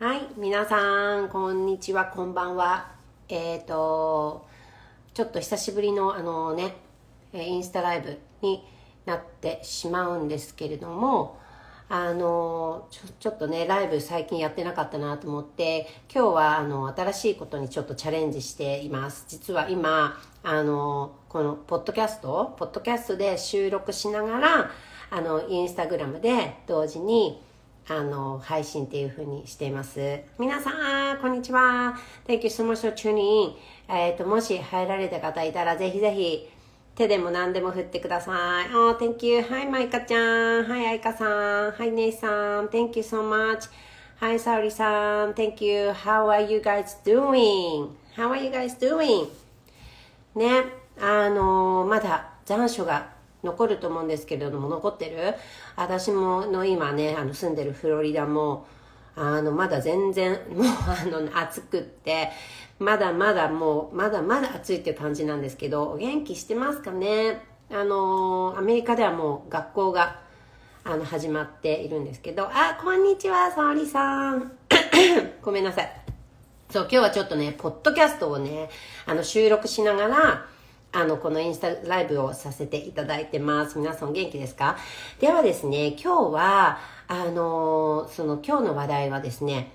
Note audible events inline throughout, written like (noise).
はい、皆さん、こんにちは、こんばんは。えっ、と、ちょっと久しぶりのあのね、えインスタライブになってしまうんですけれども、あのちょちょっとねライブ最近やってなかったなと思って今日はあの新しいことにちょっとチャレンジしています実は今あのこのポッドキャストポッドキャストで収録しながらあのインスタグラムで同時にあの配信っていう風にしています皆さんこんにちは Thank you so much for tuning in えっ、ともし入られた方いたらぜひぜひ手でも何でも振ってください。Oh, thank you. Hi, マイカちゃん。Hi, アイカさん。Hi, ネイさん。Thank you so much. Hi, サオリさん。Thank you. How are you guys doing? How are you guys doing? ね、あのまだ残暑が残ると思うんですけれども、残ってる？私もの今ね、あの住んでるフロリダも、あの、まだ全然、もうあの、暑くって、まだまだもう、まだまだ暑いっていう感じなんですけど、お元気してますかね？あの、アメリカではもう学校が、あの、始まっているんですけど、あ、こんにちは、沙織さん。(coughs) ごめんなさい。そう、今日はちょっとね、ポッドキャストをね、あの、収録しながら、あの、このインスタライブをさせていただいてます。皆さん元気ですか？ではですね、今日は、あの、その今日の話題はですね、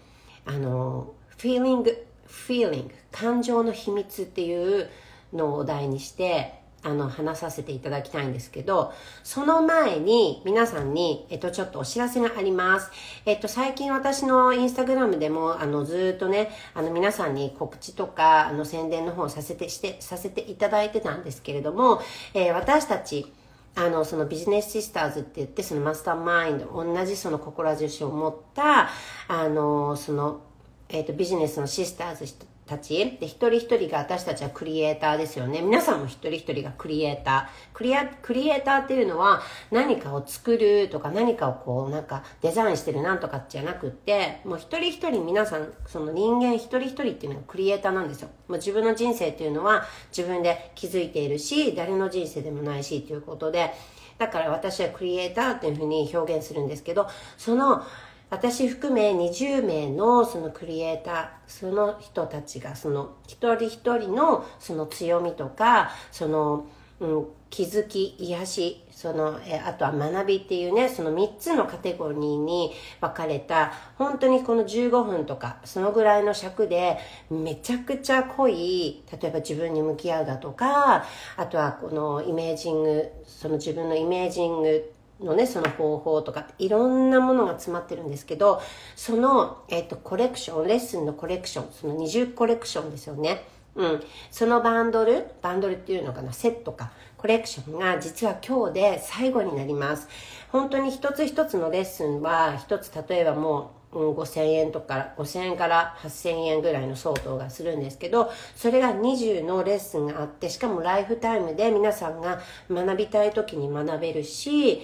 あの、フィーリング、フィーリング感情の秘密っていうのをお題にして、あの、話させていただきたいんですけど、その前に皆さんに、えっと、ちょっとお知らせがあります。えっと、最近私のインスタグラムでも、あの、ずっとね、あの、皆さんに告知とか、あの、宣伝の方をさせて、して、させていただいてたんですけれども、えー私たち、あの、そのビジネスシスターズって言って、そのマスターマインド、同じその志を持った、あの、その、えっ、と、ビジネスのシスターズたち、で、一人一人が私たちはクリエイターですよね。皆さんも一人一人がクリエイター。クリア、クリエイターっていうのは何かを作るとか何かをこうなんかデザインしてるなんとかじゃなくって、もう一人一人皆さん、その人間一人一人っていうのがクリエイターなんですよ。もう自分の人生っていうのは自分で気づいているし、誰の人生でもないしということで、だから私はクリエイターっていうふうに表現するんですけど、その私含め20名のそのクリエイター、その人たちがその一人一人のその強みとか、その、うん、気づき、癒し、その、えあとは学びっていうね、その3つのカテゴリーに分かれた、本当にこの15分とか、そのぐらいの尺で、めちゃくちゃ濃い、例えば自分に向き合うだとか、あとはこのイメージング、その自分のイメージングのね、その方法とか、いろんなものが詰まってるんですけど、その、えっ、と、コレクション、レッスンのコレクション、その20コレクションですよね。うん。そのバンドル、バンドルっていうのかな、セットか、コレクションが実は今日で最後になります。本当に一つ一つのレッスンは、一つ例えばもう、5000円とか、5000円から8000円ぐらいの相当がするんですけど、それが20のレッスンがあって、しかもライフタイムで皆さんが学びたい時に学べるし、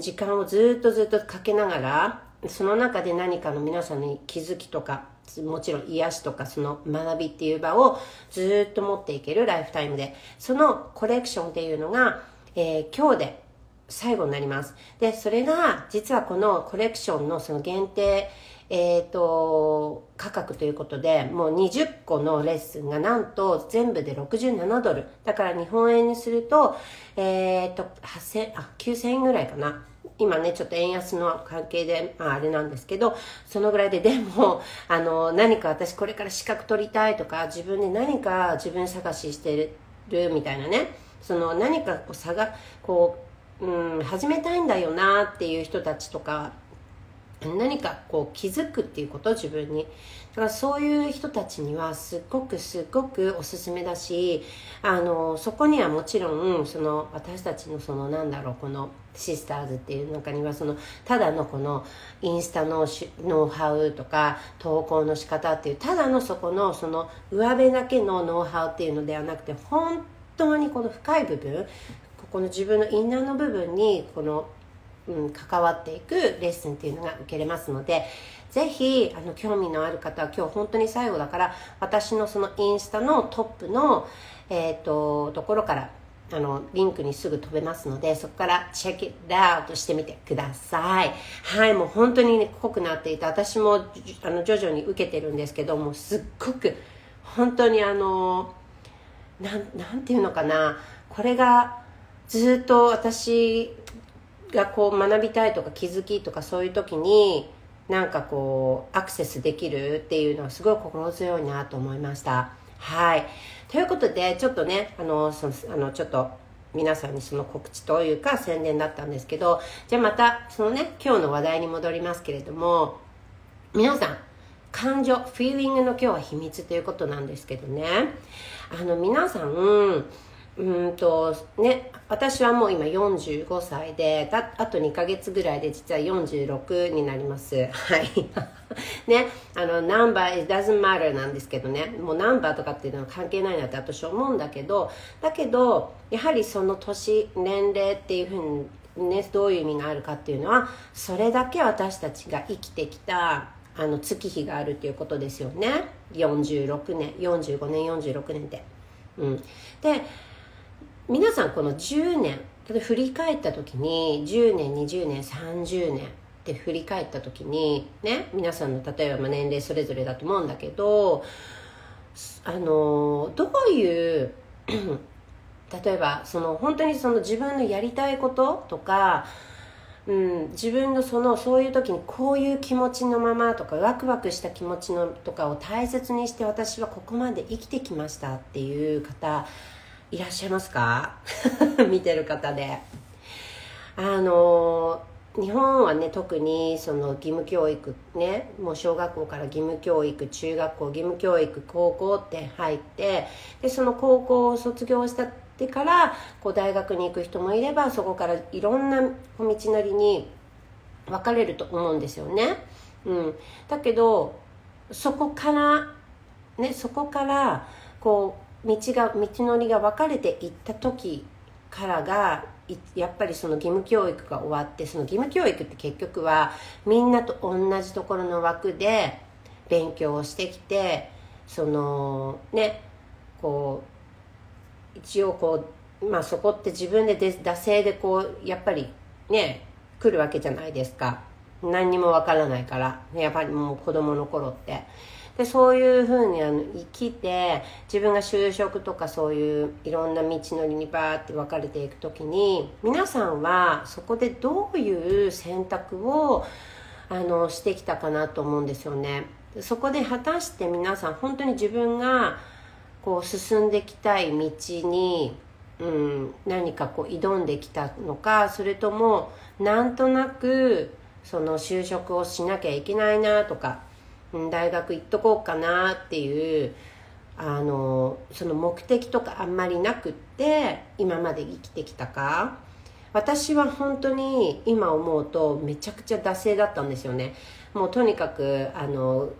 時間をずっとずっとかけながら、その中で何かの皆さんに気づきとか、もちろん癒しとかその学びっていう場をずっと持っていけるライフタイムで、そのコレクションっていうのが、えー今日で最後になります。で、それが、実はこのコレクションのその限定、えっ、と、価格ということで、もう20個のレッスンがなんと全部で67ドル。だから日本円にすると、えっ、と、8000、あ、9000円ぐらいかな。今ね、ちょっと円安の関係で、まああれなんですけど、そのぐらいで、でも、あの、何か私これから資格取りたいとか、自分で何か自分探ししてるみたいなね、その何かこう差が、こう、うん、始めたいんだよなっていう人たちとか何かこう気づくっていうこと自分に。だからそういう人たちにはすっごくすっごくおすすめだしあのそこにはもちろんその私たちのそのなんだろうこのシスターズっていう中にはそのただのこのインスタのノウハウとか投稿の仕方っていうただのそこのその上辺だけのノウハウっていうのではなくて本当にこの深い部分ここの自分のインナーの部分にこのうん、関わっていくレッスンっていうのが受けれますのでぜひあの興味のある方は今日本当に最後だから私のそのインスタのトップの、えー、とところからあのリンクにすぐ飛べますのでそこからチェックアウトしてみてください。はいもう本当に、ね、濃くなっていて私もあの徐々に受けてるんですけどもすっごく本当にあのなんなんていうのかなこれがずっと私がこう学びたいとか気づきとかそういう時になんかこうアクセスできるっていうのはすごい心強いなと思いました。はい。ということでちょっとねあのそのあのちょっと皆さんにその告知というか宣伝だったんですけどじゃあまたそのね今日の話題に戻りますけれども皆さん感情フィーリングの今日は秘密ということなんですけどね。あの皆さんうんとね私はもう今45歳でああと2ヶ月ぐらいで実は46になります。はい。(laughs) ねあのナンバー it doesn't matter なんですけどね。もうナンバーとかっていうのは関係ないなって私は思うんだけどだけどやはりその年年齢っていうふうにねどういう意味があるかっていうのはそれだけ私たちが生きてきたあの月日があるっていうことですよね。46年45年46年って。うん。で皆さんこの10年振り返った時に10年20年30年って振り返った時にね皆さんの例えば年齢それぞれだと思うんだけどあのどういう (clears throat) 例えばその本当にその自分のやりたいこととか、うん、自分のそのそういう時にこういう気持ちのままとかワクワクした気持ちのとかを大切にして私はここまで生きてきましたっていう方いらっしゃいますか？(laughs) 見てる方で。あの日本はね特にその義務教育ねもう小学校から義務教育中学校義務教育高校って入ってでその高校を卒業したってからこう大学に行く人もいればそこからいろんな道のりに分かれると思うんですよね。うん、だけどそこからねそこからこう道が道のりが分かれていった時からがやっぱりその義務教育が終わってその義務教育って結局はみんなと同じところの枠で勉強をしてきてそのねこう一応こうまあそこって自分でで惰性でこうやっぱりね来るわけじゃないですか。何にもわからないから。やっぱりもう子供の頃って。でそういうふうにあの生きて自分が就職とかそういういろんな道のりにバーって分かれていく時に皆さんはそこでどういう選択をあのしてきたかなと思うんですよね。そこで果たして皆さん本当に自分がこう進んできたい道に、うん、何かこう挑んできたのかそれともなんとなくその就職をしなきゃいけないなとか大学行っとこうかなっていうあのその目的とかあんまりなくって今まで生きてきたか。私は本当に今思うとめちゃくちゃ惰性だったんですよね。もうとにかくあの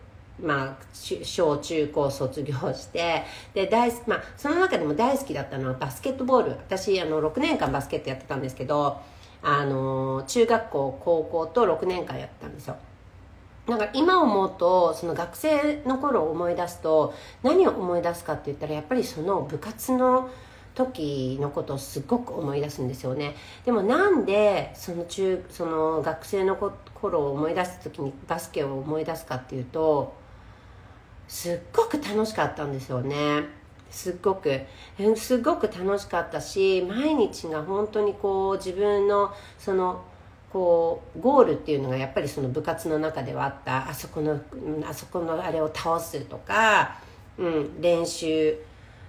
まあ、小中高卒業してで大、まあ、その中でも大好きだったのはバスケットボール。私あの6年間バスケットやってたんですけどあの中学校高校と6年間やってたんですよ。なんか今思うとその学生の頃を思い出すと何を思い出すかって言ったらやっぱりその部活の時のことをすごく思い出すんですよね。でもなんでその中その学生の頃を思い出す時にバスケを思い出すかっていうとすっごく楽しかったんですよね。すっごく。すっごく楽しかったし毎日が本当にこう自分のそのこうゴールっていうのがやっぱりその部活の中ではあった。あそこのあそこのあれを倒すとか、うん、練習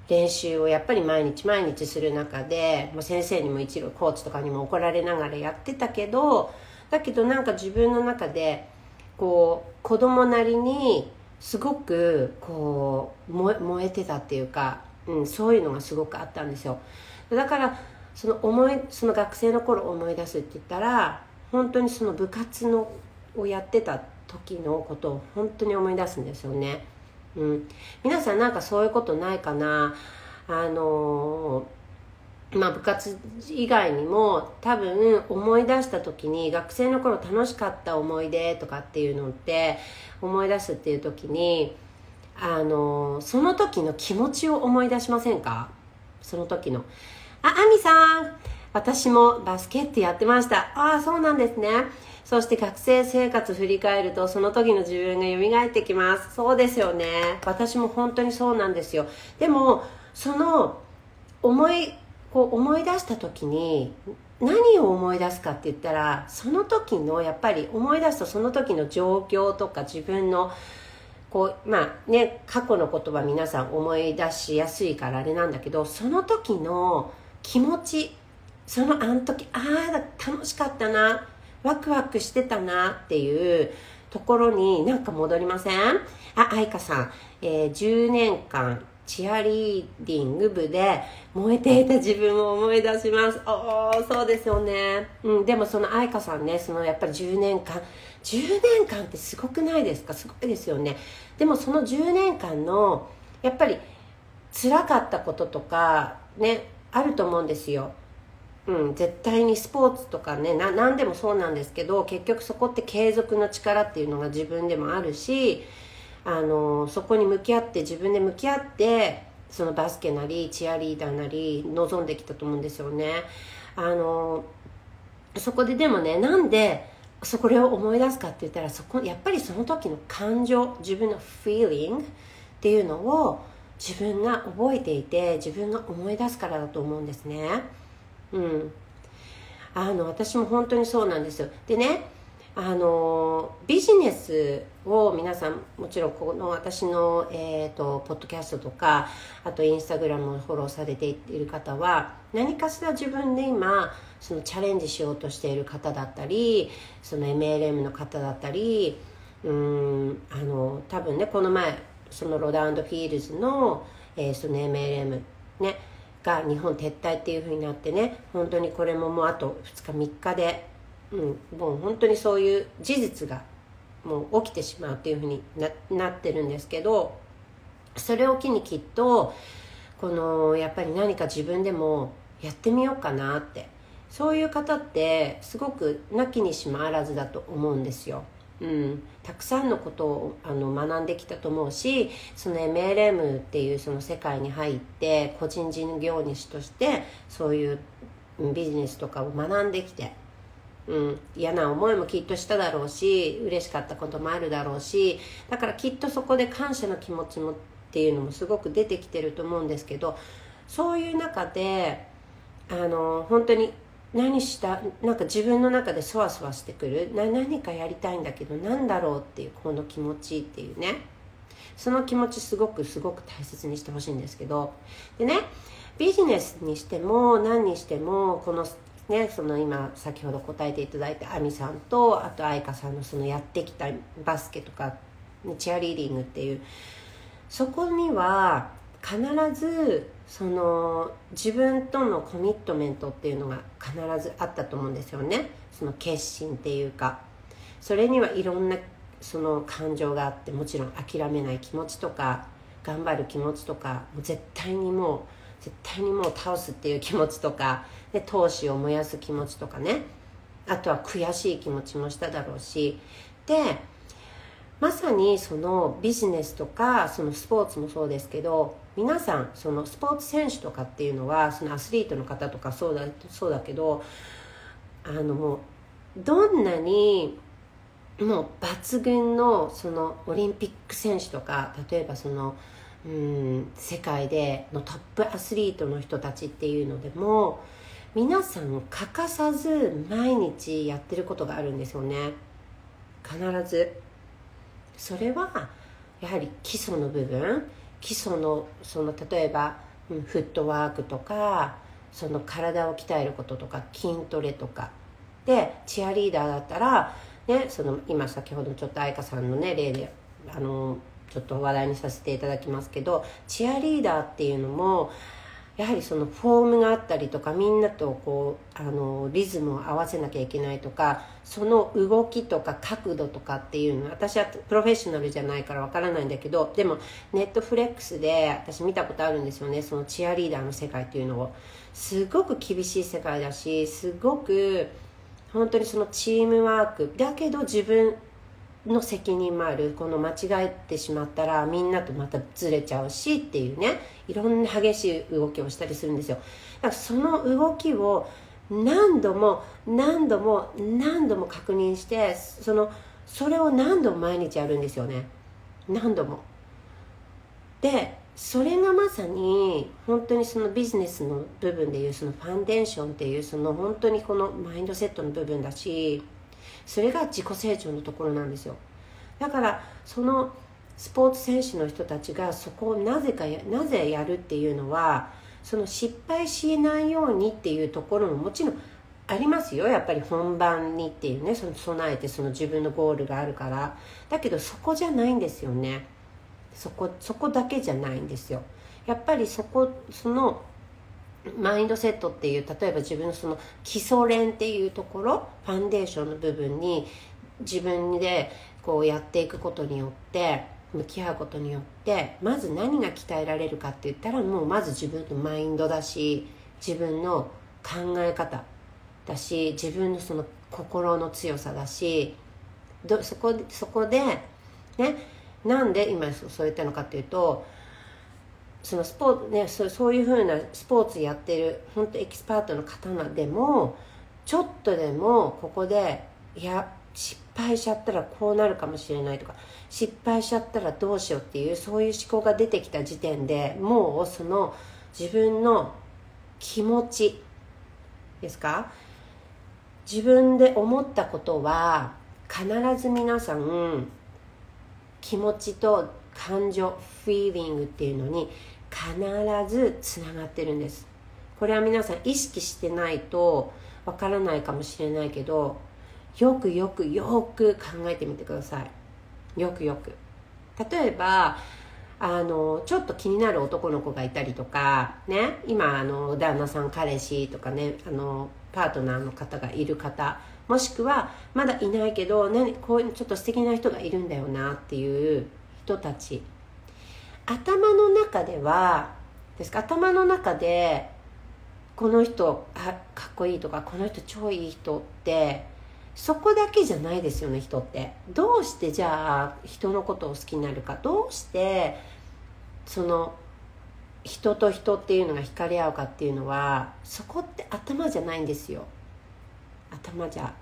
練習をやっぱり毎日毎日する中で、まあ、先生にも一度コーチとかにも怒られながらやってたけどだけどなんか自分の中でこう子供なりにすごくこう燃えてたっていうか、うん、そういうのがすごくあったんですよ。だからその思いその学生の頃思い出すって言ったら本当にその部活のをやってた時のことを本当に思い出すんですよね。うん、皆さんなんかそういうことないかな？あのまあ部活以外にも多分思い出した時に学生の頃楽しかった思い出とかっていうのって思い出すっていう時にあのその時の気持ちを思い出しませんか？その時のあ、あみさん。私もバスケットやってました。ああ、そうなんですね。そして学生生活振り返るとその時の自分が蘇ってきます。そうですよね。私も本当にそうなんですよ。でも、その思い、こう思い出した時に何を思い出すかって言ったらその時のやっぱり思い出すとその時の状況とか自分のこうまあね過去の言葉皆さん思い出しやすいからあれなんだけどその時の気持ちそのあの時ああ楽しかったな。ワクワクしてたなっていうところになんか戻りません？あ愛花さん、えー、10年間チアリーディング部で燃えていた自分を思い出します。おおそうですよね、うん、でもその愛花さんねそのやっぱり10年間。10年間ってすごくないですか？すごいですよね。でもその10年間のやっぱり辛かったこととかねあると思うんですよ。うん、絶対にスポーツとかねな何でもそうなんですけど結局そこって継続の力っていうのが自分でもあるしあのそこに向き合って自分で向き合ってそのバスケなりチアリーダーなり望んできたと思うんですよね。あのそこででもねなんでそこれを思い出すかって言ったらそこやっぱりその時の感情自分の feeling っていうのを自分が覚えていて自分が思い出すからだと思うんですね。うん。あの私も本当にそうなんですよ。でねあのビジネスを皆さんもちろんこの私の、えーと、ポッドキャストとかあとインスタグラムをフォローされている方は何かしら自分で今そのチャレンジしようとしている方だったりその MLM の方だったりうんあの多分ねこの前そのロダンドフィールズの、えー、その MLM ねが日本撤退っていうふうになってね本当にこれももうあと2日3日で、うん、もう本当にそういう事実がもう起きてしまうっていうふうにななってるんですけどそれを機にきっとこのやっぱり何か自分でもやってみようかなってそういう方ってすごくなきにしもあらずだと思うんですよ。うん、たくさんのことをあの学んできたと思うしその MLM っていうその世界に入って個人事業主としてそういうビジネスとかを学んできて、うん、嫌な思いもきっとしただろうし嬉しかったこともあるだろうしだからきっとそこで感謝の気持ちもっていうのもすごく出てきてると思うんですけどそういう中であの本当に何したなんか自分の中でそわそわしてくる。な何かやりたいんだけど何だろうっていうこの気持ちっていうね。その気持ちすごくすごく大切にしてほしいんですけど。でねビジネスにしても何にしてもこのねその今先ほど答えていただいた亜美さんとあと愛花さんのそのやってきたバスケとかチアリーディングっていう。そこには必ずその自分とのコミットメントっていうのが必ずあったと思うんですよね。その決心っていうか。それにはいろんなその感情があってもちろん諦めない気持ちとか頑張る気持ちとかもう絶対にもう絶対にもう倒すっていう気持ちとかで闘志を燃やす気持ちとかね。あとは悔しい気持ちもしただろうし。でまさにそのビジネスとかそのスポーツもそうですけど皆さんそのスポーツ選手とかっていうのはそのアスリートの方とかそうだそうだけどあのもうどんなにもう抜群のそのオリンピック選手とか例えばそのうん世界でのトップアスリートの人たちっていうのでも皆さん欠かさず毎日やってることがあるんですよね必ず。それはやはり基礎の部分基礎のその例えば、うん、フットワークとかその体を鍛えることとか筋トレとか。でチアリーダーだったら、ね、その今先ほどちょっと愛花さんのね例であのちょっと話題にさせていただきますけどチアリーダーっていうのもやはりそのフォームがあったりとかみんなとこうあのリズムを合わせなきゃいけないとかその動きとか角度とかっていうの私はプロフェッショナルじゃないからわからないんだけどでもネットフレックスで私見たことあるんですよね。そのチアリーダーの世界っていうのを。すごく厳しい世界だしすごく本当にそのチームワーク。だけど自分の責任もある。この間違えてしまったらみんなとまたずれちゃうしっていうね。いろんな激しい動きをしたりするんですよ。だからその動きを何度も何度も何度も確認してそのそれを何度も毎日やるんですよね。何度も。でそれがまさに本当にそのビジネスの部分でいうそのファンデーションっていうその本当にこのマインドセットの部分だしそれが自己成長のところなんですよ。だからそのスポーツ選手の人たちがそこをなぜかなぜやるっていうのはその失敗しないようにっていうところももちろんありますよ。やっぱり本番にっていうねその備えてその自分のゴールがあるから。だけどそこじゃないんですよね。そこそこだけじゃないんですよ。やっぱりそこそのマインドセットっていう例えば自分のその基礎練っていうところファンデーションの部分に自分でこうやっていくことによって向き合うことによってまず何が鍛えられるかって言ったらもうまず自分のマインドだし自分の考え方だし自分のその心の強さだしどそこそこでねなんで今そう言ったのかっていうとそのスポーツねそうそういうふうなスポーツやってる本当エキスパートの方でもちょっとでもここでいや失敗しちゃったらこうなるかもしれないとか失敗しちゃったらどうしようっていうそういう思考が出てきた時点でもうその自分の気持ちですか？自分で思ったことは必ず皆さん気持ちと感情フィーリングっていうのに必ずつながってるんです。これは皆さん意識してないとわからないかもしれないけどよくよくよく考えてみてください。よくよく。例えばあのちょっと気になる男の子がいたりとかね今あの旦那さん彼氏とかねあのパートナーの方がいる方もしくはまだいないけど何こういうちょっと素敵な人がいるんだよなっていう人たち。頭の中ではですか？頭の中でこの人かっこいいとかこの人超いい人ってそこだけじゃないですよね人って。どうしてじゃあ人のことを好きになるか。どうしてその人と人っていうのが惹かれ合うかっていうのはそこって頭じゃないんですよ。頭じゃ。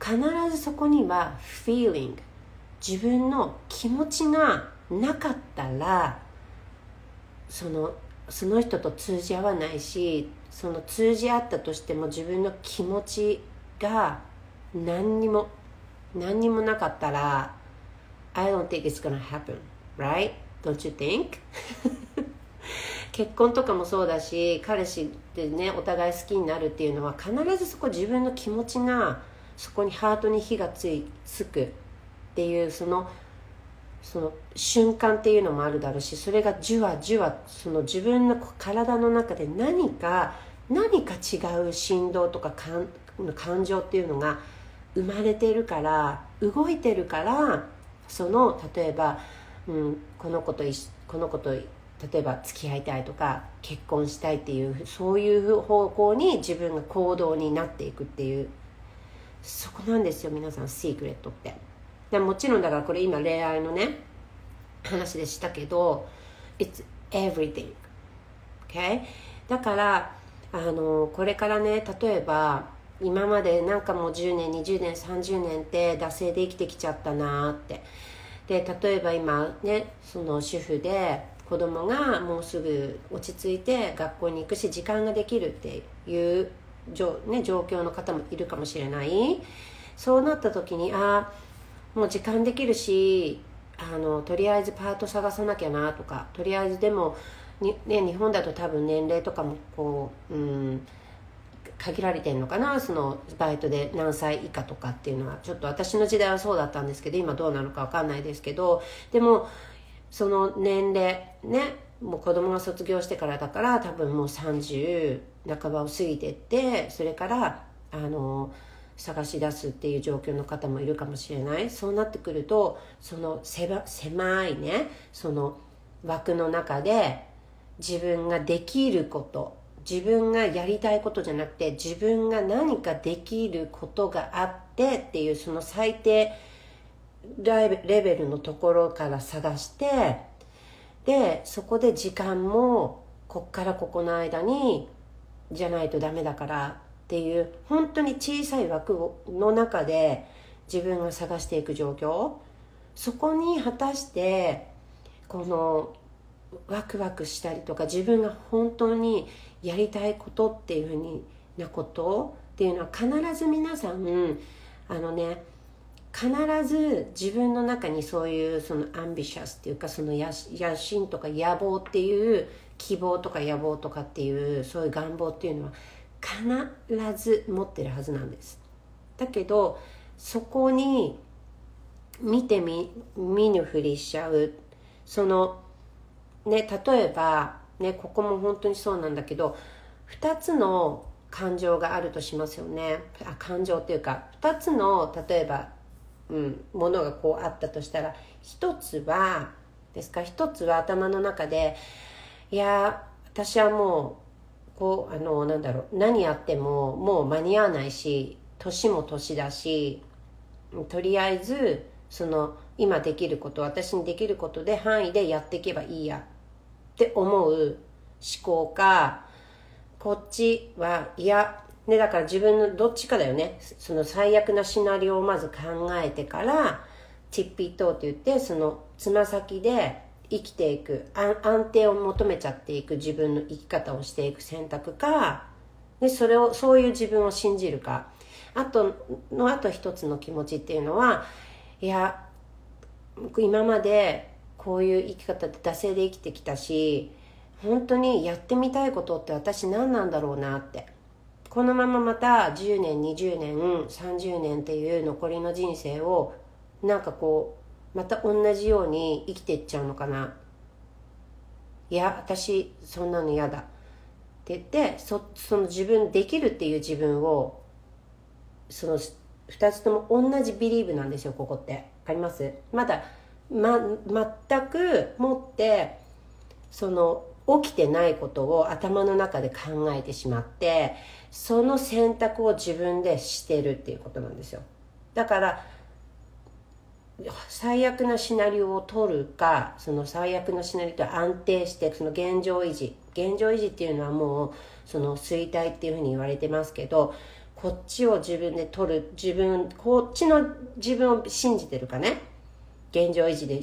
必ずそこには feeling 自分の気持ちがなかったらそのその人と通じ合わないしその通じ合ったとしても自分の気持ちが何にも何にもなかったら I don't think it's gonna happen right? Don't you think? (laughs) 結婚とかもそうだし彼氏でねお互い好きになるっていうのは必ずそこ自分の気持ちがそこにハートに火がついつくっていうそのその瞬間っていうのもあるだろうしそれがじゅわじゅわその自分の体の中で何か何か違う振動とか感感情っていうのが生まれてるから動いてるからその例えば、うん、この子とこの子と例えば付き合いたいとか結婚したいっていうそういう方向に自分が行動になっていくっていう。そこなんですよ皆さんシークレットって。でもちろんだからこれ今恋愛のね話でしたけど It's everything. Okay? だからあのこれからね例えば今までなんかもう10年20年30年って惰性で生きてきちゃったなって。で例えば今ねその主婦で子供がもうすぐ落ち着いて学校に行くし時間ができるっていうね、状況の方もいるかもしれない。そうなった時にああもう時間できるしあのとりあえずパート探さなきゃなとかとりあえずでも、ね、日本だと多分年齢とかもこう、うん、限られてるのかなそのバイトで何歳以下とかっていうのは。ちょっと私の時代はそうだったんですけど今どうなのか分かんないですけどでもその年齢ねもう子供が卒業してからだから多分もう30半ばを過ぎてってそれからあの探し出すっていう状況の方もいるかもしれない。そうなってくるとその狭いねその枠の中で自分ができること自分がやりたいことじゃなくて自分が何かできることがあってっていうその最低レベルのところから探してでそこで時間もこっからここの間にじゃないとダメだからっていう本当に小さい枠の中で自分が探していく状況。そこに果たしてこのワクワクしたりとか自分が本当にやりたいことっていうふうになことっていうのは必ず皆さんあのね必ず自分の中にそういうそのアンビシャスっていうかその野心とか野望っていう希望とか野望とかっていうそういう願望っていうのは必ず持ってるはずなんです。だけどそこに見てみ見ぬふりしちゃう。そのね例えばねここも本当にそうなんだけど2つの感情があるとしますよね。あ感情っていうか2つの例えばうん、ものがこうあったとしたら一つはですか？一つは頭の中でいや私はもうこうあのなんだろう何やってももう間に合わないし年も年だしとりあえずその今できること私にできることで範囲でやっていけばいいやって思う思考かこっちはいやね、だから自分のどっちかだよね。その最悪なシナリオをまず考えてから、チッピートって言って、そのつま先で生きていく安定を求めちゃっていく自分の生き方をしていく選択か、で、それを、そういう自分を信じるか。あとの、あと一つの気持ちっていうのは、いや、今までこういう生き方で惰性で生きてきたし、本当にやってみたいことって私何なんだろうなって。このまままた10年20年30年っていう残りの人生をなんかこうまた同じように生きていっちゃうのかな。いや私そんなの嫌だ。って言ってそその自分できるっていう自分をその2つとも同じビリーブなんですよここって。分かります？まだ、ま、全くもってその起きてないことを頭の中で考えてしまってその選択を自分でしてるっていうことなんですよ。だから最悪なシナリオを取るかその最悪のシナリオと安定してその現状維持。現状維持っていうのはもうその衰退っていうふうに言われてますけどこっちを自分で取る自分こっちの自分を信じてるかね。現状維持で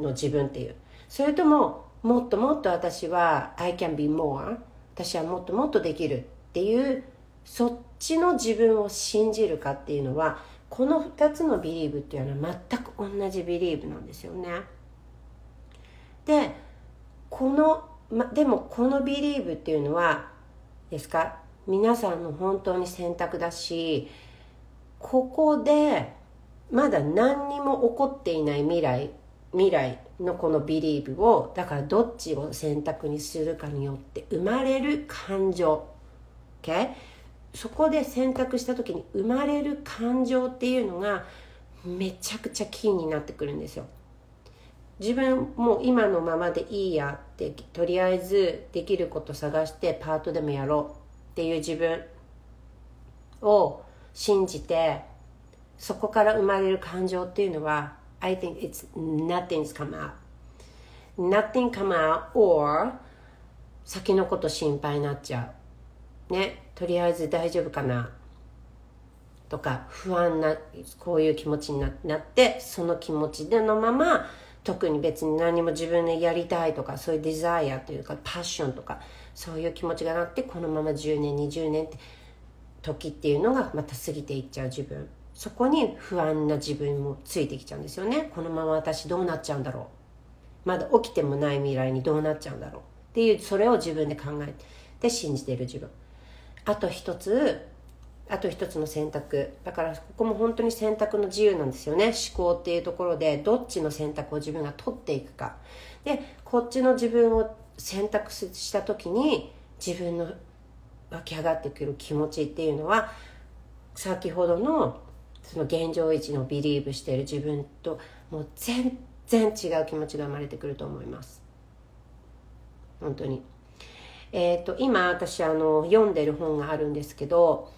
の自分っていう。それとももっともっと私は I can be more 私はもっともっとできるっていうそっちの自分を信じるかっていうのはこの2つのビリーブっていうのは全く同じビリーブなんですよね。でこの、ま、でもこのビリーブっていうのはですか？皆さんの本当に選択だしここでまだ何にも起こっていない未来未来のこのビリーブをだからどっちを選択にするかによって生まれる感情。OK そこで選択した時に生まれる感情っていうのがめちゃくちゃキーになってくるんですよ。自分もう今のままでいいやってとりあえずできること探してパートでもやろうっていう自分を信じてそこから生まれる感情っていうのは I think it's nothing's come out. Nothing come out or 先のこと心配になっちゃう。ねとりあえず大丈夫かなとか不安なこういう気持ちになってその気持ちでのまま特に別に何も自分でやりたいとかそういうデザイアというかパッションとかそういう気持ちがなってこのまま10年20年って時っていうのがまた過ぎていっちゃう自分。そこに不安な自分もついてきちゃうんですよね。このまま私どうなっちゃうんだろう。まだ起きてもない未来にどうなっちゃうんだろう。っていうそれを自分で考えて信じてる自分。あと一つあと一つの選択。だからここも本当に選択の自由なんですよね。思考っていうところでどっちの選択を自分が取っていくか。でこっちの自分を選択した時に自分の湧き上がってくる気持ちっていうのは先ほどのその現状維持のビリーブしている自分ともう全然違う気持ちが生まれてくると思います。本当に。えーと、今私あの読んでる本があるんですけど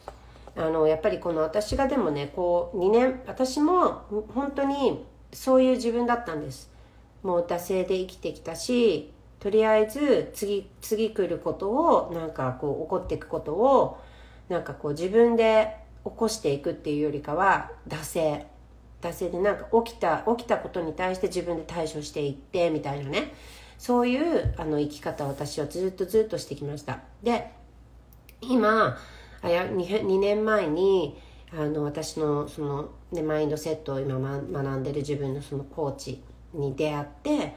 あのやっぱりこの私がでもねこう2年私も本当にそういう自分だったんです。もう惰性で生きてきたしとりあえず次次来ることをなんかこう起こっていくことをなんかこう自分で起こしていくっていうよりかは惰性。惰性でなんか起きた起きたことに対して自分で対処していってみたいなね。そういうあの生き方を私はずっとずっとしてきました。で今あや 2, 2年前にあの私のその、ね、マインドセットを今、ま、学んでる自分のそのコーチに出会って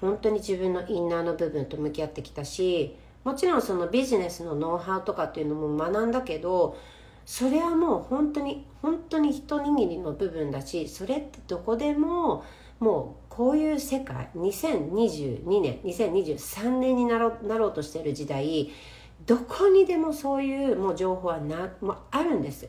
本当に自分のインナーの部分と向き合ってきたしもちろんそのビジネスのノウハウとかっていうのも学んだけどそれはもう本当に本当に一握りの部分だしそれってどこでももうこういう世界2022年2023年になろなろうとしている時代どこにでもそういうもう情報はな、もあるんです。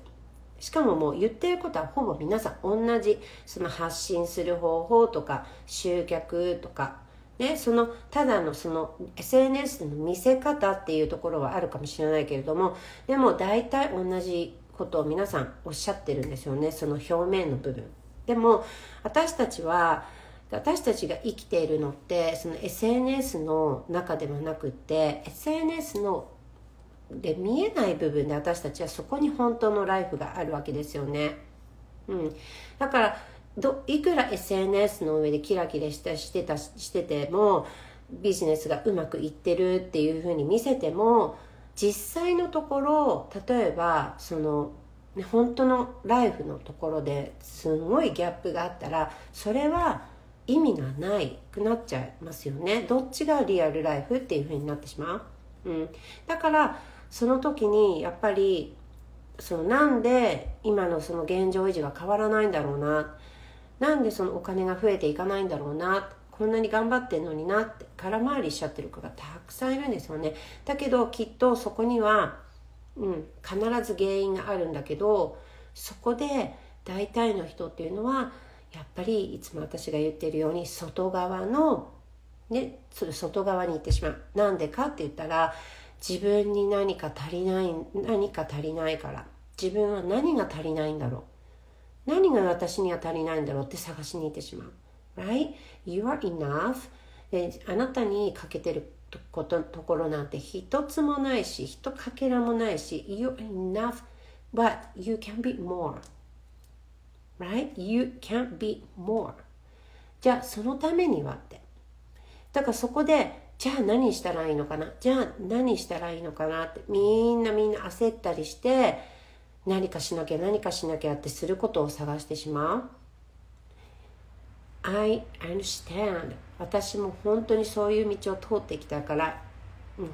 しかももう言ってることはほぼ皆さん同じ。その発信する方法とか集客とかね、そのただのその SNS の見せ方っていうところはあるかもしれないけれどもでも大体同じことを皆さんおっしゃってるんですよね。その表面の部分。でも私たちは私たちが生きているのってその SNS の中ではなくて SNS ので見えない部分で私たちはそこに本当のライフがあるわけですよね。うん、だからどいくら SNS の上でキラキラしたしてたしててもビジネスがうまくいってるっていうふうに見せても実際のところ例えばその、本当のライフのところですごいギャップがあったらそれは意味がないくなっちゃいますよね。どっちがリアルライフっていうふうになってしまう、うん、だからその時にやっぱりそのなんで今のその現状維持が変わらないんだろうな？なんでそのお金が増えていかないんだろうな？こんなに頑張ってんのにな？って空回りしちゃってる子がたくさんいるんですよね。だけどきっとそこには、うん、必ず原因があるんだけどそこで大体の人っていうのはやっぱりいつも私が言ってるように外側のねそれ外側に行ってしまうなんでかって言ったら自分に何か足りない何か足りないから自分は何が足りないんだろう何が私には足りないんだろうって探しに行ってしまう。Right? You are enough. であなたに欠けてることところなんて一つもないし、一かけらもないし、You are enough, but you can be more. Right? You can't be more. じゃあそのためにはって。だからそこでじゃあ何したらいいのかな？じゃあ何したらいいのかなってみんなみんな焦ったりして何かしなきゃ何かしなきゃってすることを探してしまう I understand 私も本当にそういう道を通ってきたから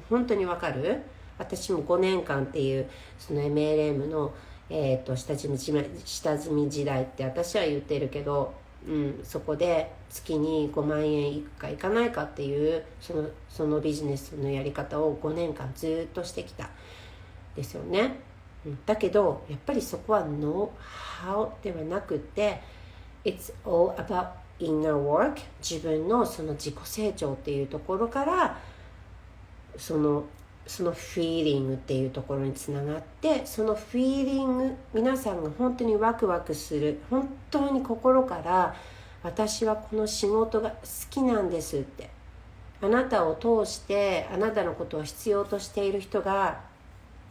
本当にわかる？私も5年間っていうその MLM の、えーと、下積み下積み時代って私は言ってるけど、うん、そこで月に5万円いくかいかないかっていうそのそのビジネスのやり方を5年間ずっとしてきたですよね。だけどやっぱりそこは know how ではなくて It's all about inner work 自分のその自己成長っていうところからそのそのフィーリングっていうところにつながってそのフィーリング皆さんが本当にワクワクする本当に心から私はこの仕事が好きなんですってあなたを通してあなたのことを必要としている人が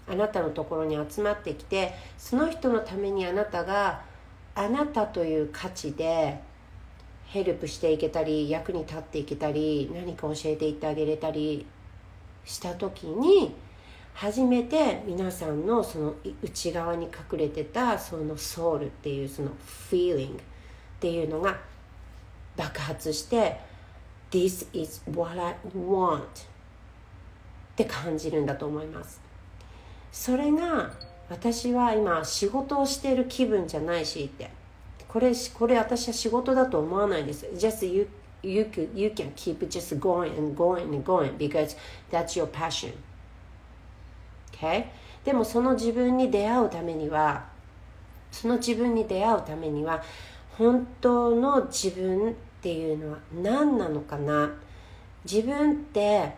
あなたのところに集まってきてその人のためにあなたがあなたという価値でヘルプしていけたり役に立っていけたり何か教えていってあげれたりした時に初めて皆さんのその内側に隠れてたそのソウルっていうそのフィーリングっていうのが爆発して This is what I want って感じるんだと思います。それが私は今仕事をしている気分じゃないしって。これこれ私は仕事だと思わないです。Just you you can, you can keep just going and going and going because that's your passion. Okay? でもその自分に出会うためにはその自分に出会うためには本当の自分っていうのは何なのかな？自分って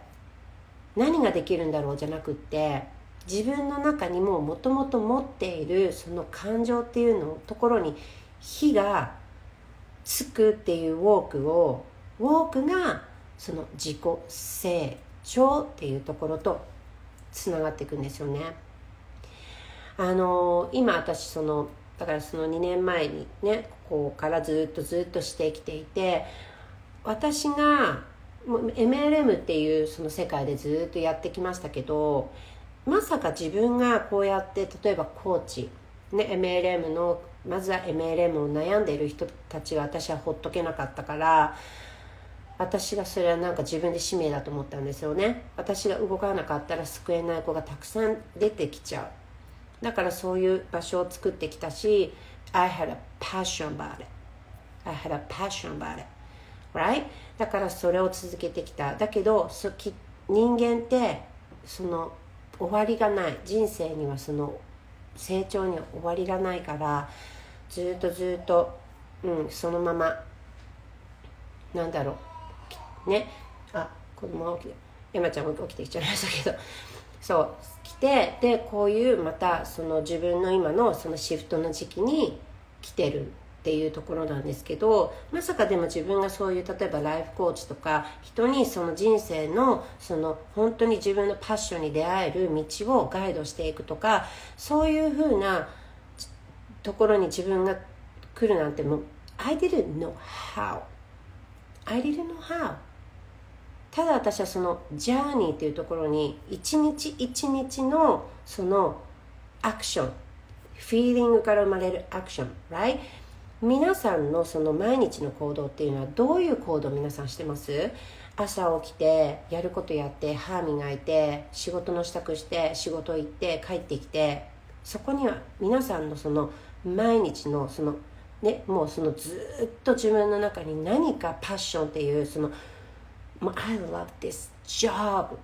何ができるんだろうじゃなくって自分の中にももともと持っているその感情っていうのところに火がつくっていうウォークをウォークがその自己成長っていうところとつながっていくんですよね。あの今私そのだからその2年前にねここからずっとずっとしてきていて私が MLM っていうその世界でずっとやってきましたけどまさか自分がこうやって例えばコーチ、ね、MLM のまずは MLM を悩んでいる人たちが私はほっとけなかったから私がそれはなんか自分で使命だと思ったんですよね。私が動かなかったら救えない子がたくさん出てきちゃう。だからそういう場所を作ってきたし I had a passion about it. I had a passion about it. Right? だからそれを続けてきた。だけどそき人間ってその終わりがない。人生にはその成長には終わりがないからずっとずっと、うん、そのままなんだろう。ね。あ子供が起きて山ちゃんも起きてきちゃいましたけど。(laughs) そう来てでこういうまたその自分の今のそのシフトの時期に来てるっていうところなんですけどまさかでも自分がそういう例えばライフコーチとか人にその人生のその本当に自分のパッションに出会える道をガイドしていくとかそういうふうなところに自分が来るなんてもう I didn't know how I didn't know how ただ私はそのジャーニーっていうところに一日一日のそのアクションフィーリングから生まれるアクション right? 皆さんのその毎日の行動っていうのはどういう行動皆さんしてます？朝起きてやることやって歯磨いて仕事の支度して仕事行って帰ってきてそこには皆さんのその毎日のそのねもうそのずっと自分の中に何かパッションっていうその I love this job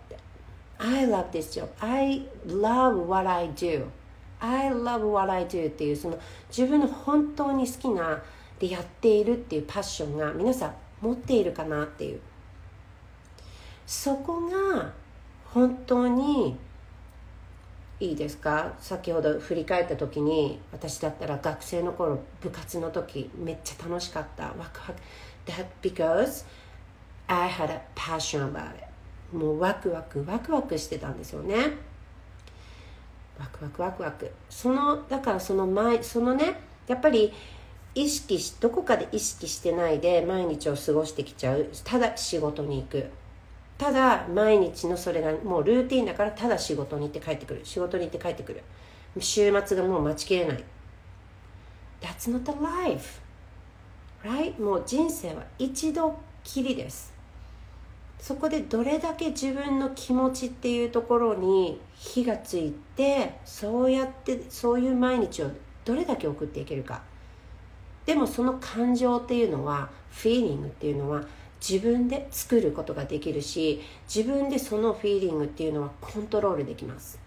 I love this job. I love what I do. I love what I do っていうその自分の本当に好きなでやっているっていうパッションが皆さん持っているかなっていう。そこが本当にいいですか？先ほど振り返った時に私だったら学生の頃部活の時めっちゃ楽しかった。ワクワク。That because I had a passion about it. もうワクワクワクワクしてたんですよね。ワクワクワクワク。そのだからその前そのねやっぱり意識しどこかで意識してないで毎日を過ごしてきちゃう。ただ仕事に行く。ただ毎日のそれがもうルーティンだからただ仕事に行って帰ってくる。仕事に行って帰ってくる。週末がもう待ちきれない。That's not a life. Right? もう人生は一度きりです。そこでどれだけ自分の気持ちっていうところに火がついてそうやってそういう毎日をどれだけ送っていけるか。でもその感情っていうのはフィーリングっていうのは自分で作ることができるし自分でそのフィーリングっていうのはコントロールできます。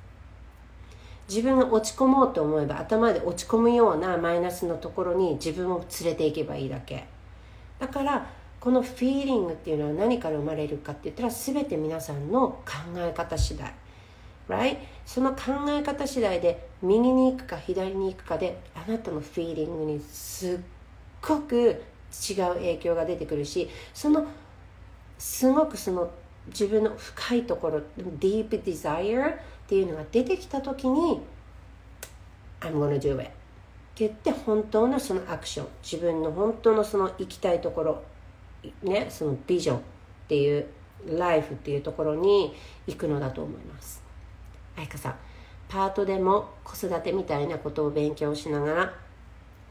自分が落ち込もうと思えば頭で落ち込むようなマイナスのところに自分を連れていけばいいだけ。だからこのフィーリングっていうのは何から生まれるかって言ったら全て皆さんの考え方次第 right? その考え方次第で右に行くか左に行くかであなたのフィーリングにすっごく違う影響が出てくるしそのすごくその自分の深いところ deep desire っていうのが出てきた時に I'm gonna do it って言って本当のそのアクション自分の本当のその行きたいところねそのビジョンっていうライフっていうところに行くのだと思います。愛花さんパートでも子育てみたいなことを勉強しながら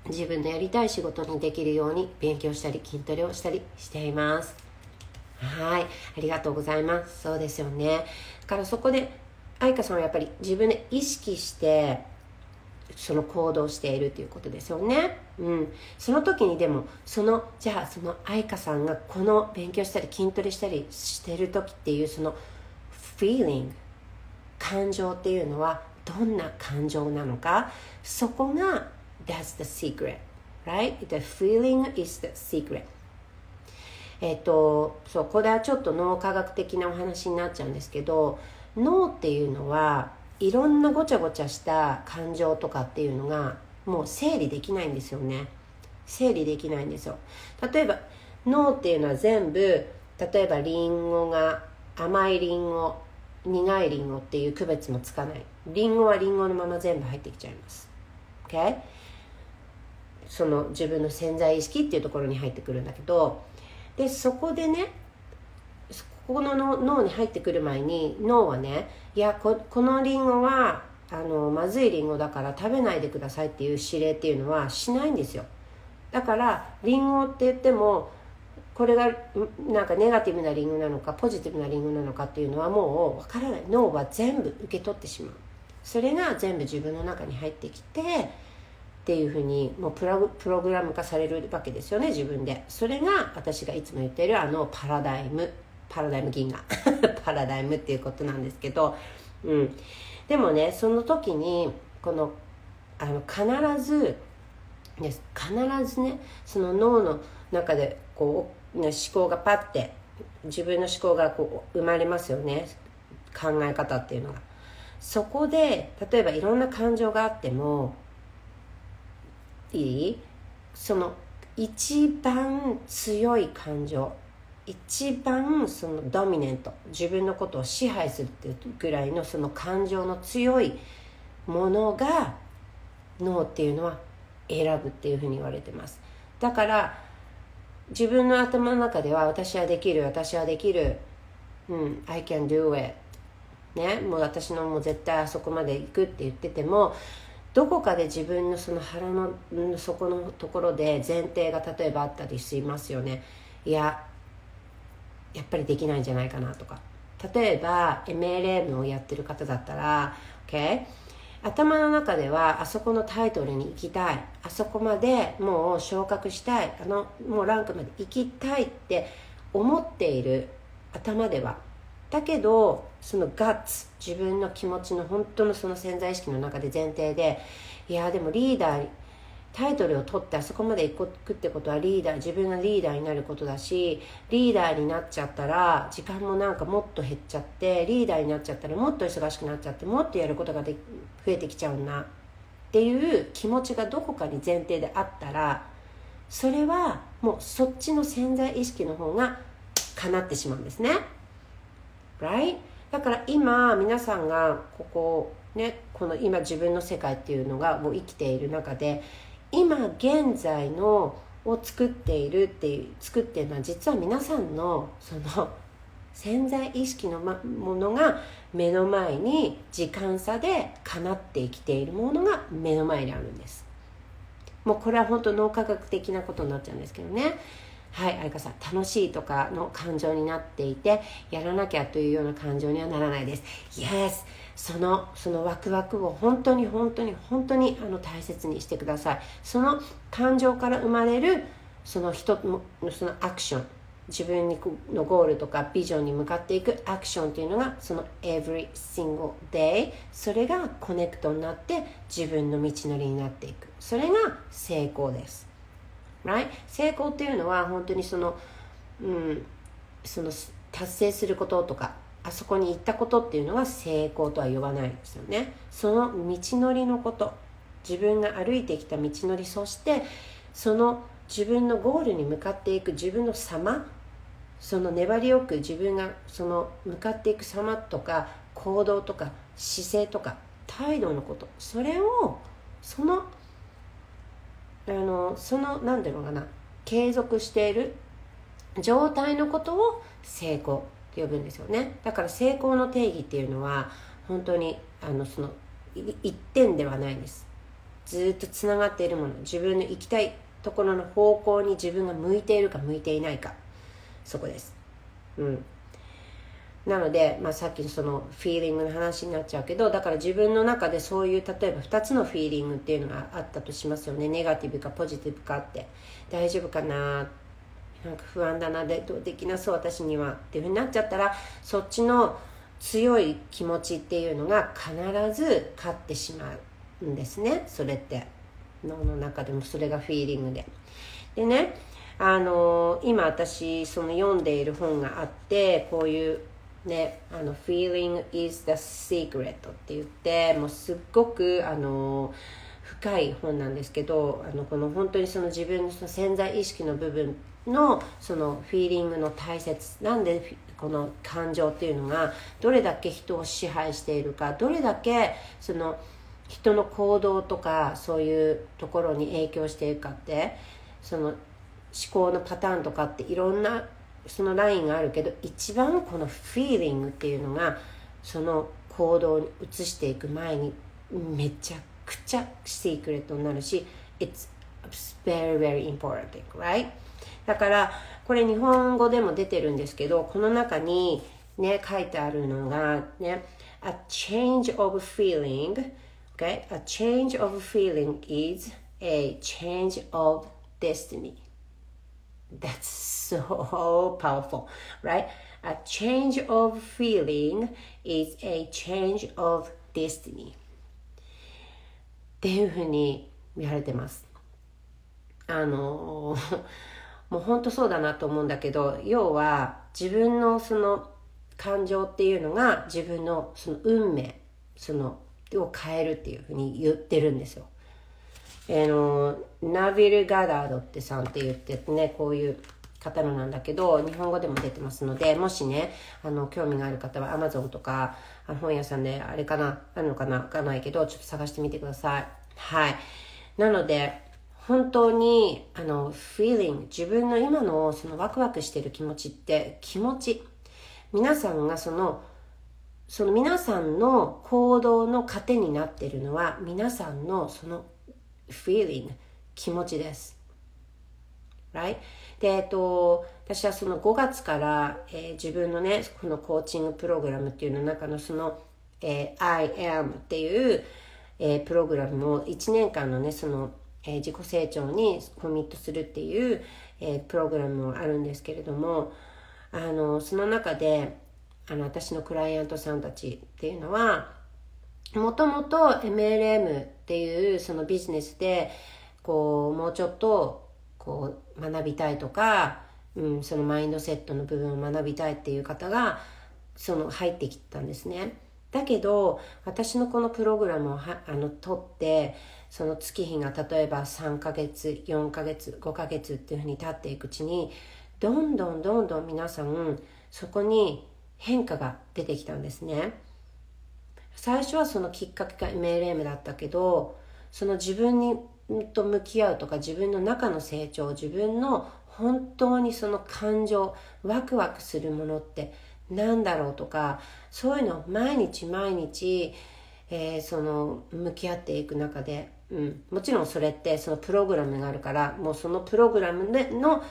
自分のやりたい仕事にできるように勉強したり筋トレをしたりしています。はい。ありがとうございます。そうですよね。だからそこで愛花さんはやっぱり自分で意識してその行動しているということですよね。うん。その時にでも、その、じゃあその愛花さんがこの勉強したり筋トレしたりしてる時っていうその feeling 感情っていうのはどんな感情なのかそこが that's the secret right? The feeling is the secret えっとそうこれはちょっと脳科学的なお話になっちゃうんですけど脳っていうのはいろんなごちゃごちゃした感情とかっていうのがもう整理できないんですよね。整理できないんですよ。例えば脳っていうのは全部例えばリンゴが甘いリンゴ苦いリンゴっていう区別もつかない。リンゴはリンゴのまま全部入ってきちゃいます。OK その自分の潜在意識っていうところに入ってくるんだけどでそこでねここの脳に入ってくる前に脳はねいやこのリンゴはあのまずいリンゴだから食べないでくださいっていう指令っていうのはしないんですよ。だからリンゴって言ってもこれがなんかネガティブなリンゴなのかポジティブなリンゴなのかっていうのはもう分からない。脳は全部受け取ってしまう。それが全部自分の中に入ってきてっていうふうにもうプログラム化されるわけですよね自分で。それが私がいつも言ってるあのパラダイム。パラダイム銀河。(laughs) パラダイムっていうことなんですけど、うん、でもねその時にこのあの必ず必ずねその脳の中でこう思考がパッて自分の思考がこう生まれますよね。考え方っていうのが。そこで例えばいろんな感情があってもいい？その一番強い感情。一番そのドミネント自分のことを支配するっていうぐらいのその感情の強いものが脳っていうのは選ぶっていうふうに言われてます。だから自分の頭の中では私はできる私はできる。うん I can do it ねもう私のもう絶対あそこまで行くって言っててもどこかで自分のその腹の底のところで前提が例えばあったりしますよね。いややっぱりできないんじゃないかなとか。例えば MLM をやってる方だったら OK 頭の中ではあそこのタイトルに行きたい。あそこまでもう昇格したい。あのもうランクまで行きたいって思っている頭では。だけどそのガッツ自分の気持ちの本当のその潜在意識の中で前提でいやでもリーダータイトルを取ってあそこまで行くってことはリーダー自分がリーダーになることだしリーダーになっちゃったら時間もなんかもっと減っちゃってリーダーになっちゃったらもっと忙しくなっちゃってもっとやることがで増えてきちゃうなっていう気持ちがどこかに前提であったらそれはもうそっちの潜在意識の方が叶ってしまうんですね。Right? だから今皆さんがここねこの今自分の世界っていうのがもう生きている中で今現在のを作っているっていう作っているのは実は皆さんのその潜在意識のものが目の前に時間差で叶って生きているものが目の前にあるんです。もうこれは本当脳科学的なことになっちゃうんですけどね。はいあれかさ楽しいとかの感情になっていてやらなきゃというような感情にはならないです。Yes! そのそのワクワクを本当に本当に本当にあの大切にしてください。その感情から生まれるその人のそのアクション。自分のゴールとかビジョンに向かっていくアクションっていうのがその every single day それがコネクトになって自分の道のりになっていく。それが成功です。Right? 成功っていうのは本当にその,、うん、その達成することとかあそこに行ったことっていうのは成功とは呼ばないですよね。その道のりのこと。自分が歩いてきた道のりそしてその自分のゴールに向かっていく自分の様。その粘りよく自分がその向かっていく様とか行動とか姿勢とか態度のこと。それをそのあのその何ていうのかな。継続している状態のことを成功。呼ぶんですよね。だから成功の定義っていうのは本当にあのその一点ではないんです。ずっとつながっているもの。自分の行きたいところの方向に自分が向いているか向いていないか。そこです。うん。なので、まあ、さっきのそのフィーリングの話になっちゃうけどだから自分の中でそういう例えば2つのフィーリングっていうのがあったとしますよね。ネガティブかポジティブかって。大丈夫かななんか不安だなでできなそう私にはっていうふうになっちゃったらそっちの強い気持ちっていうのが必ず勝ってしまうんですねそれって。脳の中でもそれがフィーリングで。でねあの今私その読んでいる本があってこういうね、あの Feeling is the secret って言ってもうすっごくあの深い本なんですけどあのこの本当にその自分のその潜在意識の部分のそのフィーリングの大切なんでこの感情っていうのがどれだけ人を支配しているかどれだけその人の行動とかそういうところに影響しているかってその思考のパターンとかっていろんなそのラインがあるけど一番このフィーリングっていうのがその行動に移していく前にめちゃくちゃシークレットになるし It's very very important right? だからこれ日本語でも出てるんですけどこの中にね書いてあるのがね A change of feeling okay A change of feeling is a change of destiny That's so powerful, right? A change of feeling is a change of destiny. っていうふうに言われてます。あの、もう本当そうだなと思うんだけど、要は自分のその感情っていうのが自分のその運命、その、を変えるっていうふうに言ってるんですよ。えー、のナビル・ガダードってさんって言ってねこういう方のなんだけど日本語でも出てますのでもしねあの興味がある方は Amazon とか本屋さんであれかなあるのかなわかんないけどちょっと探してみてくださいはいなので本当にあの feeling 自分の今のそのワクワクしてる気持ちって気持ち皆さんがそのその皆さんの行動の糧になってるのは皆さんのその feeling 気持ちです。Right? で、えっと、私はその5月から、えー、自分のね、このコーチングプログラムっていうの中のその、えー、I am っていう、えー、プログラムを1年間のね、その、えー、自己成長にコミットするっていう、えー、プログラムもあるんですけれども、あの、その中で、あの、私のクライアントさんたちっていうのは、もともと MLM っていうそのビジネスでこうもうちょっとこう学びたいとか、うん、そのマインドセットの部分を学びたいっていう方がその入ってきたんですね。だけど私のこのプログラムをはあの取ってその月日が例えば3ヶ月4ヶ月5ヶ月っていうふうに経っていくうちにどんどんどんどん皆さんそこに変化が出てきたんですね。最初はそのきっかけが MLM だったけどその自分にと向き合うとか自分の中の成長自分の本当にその感情ワクワクするものって何だろうとかそういうのを毎日毎日、えー、その向き合っていく中で、うん、もちろんそれってそのプログラムがあるからもうそのプログラムでの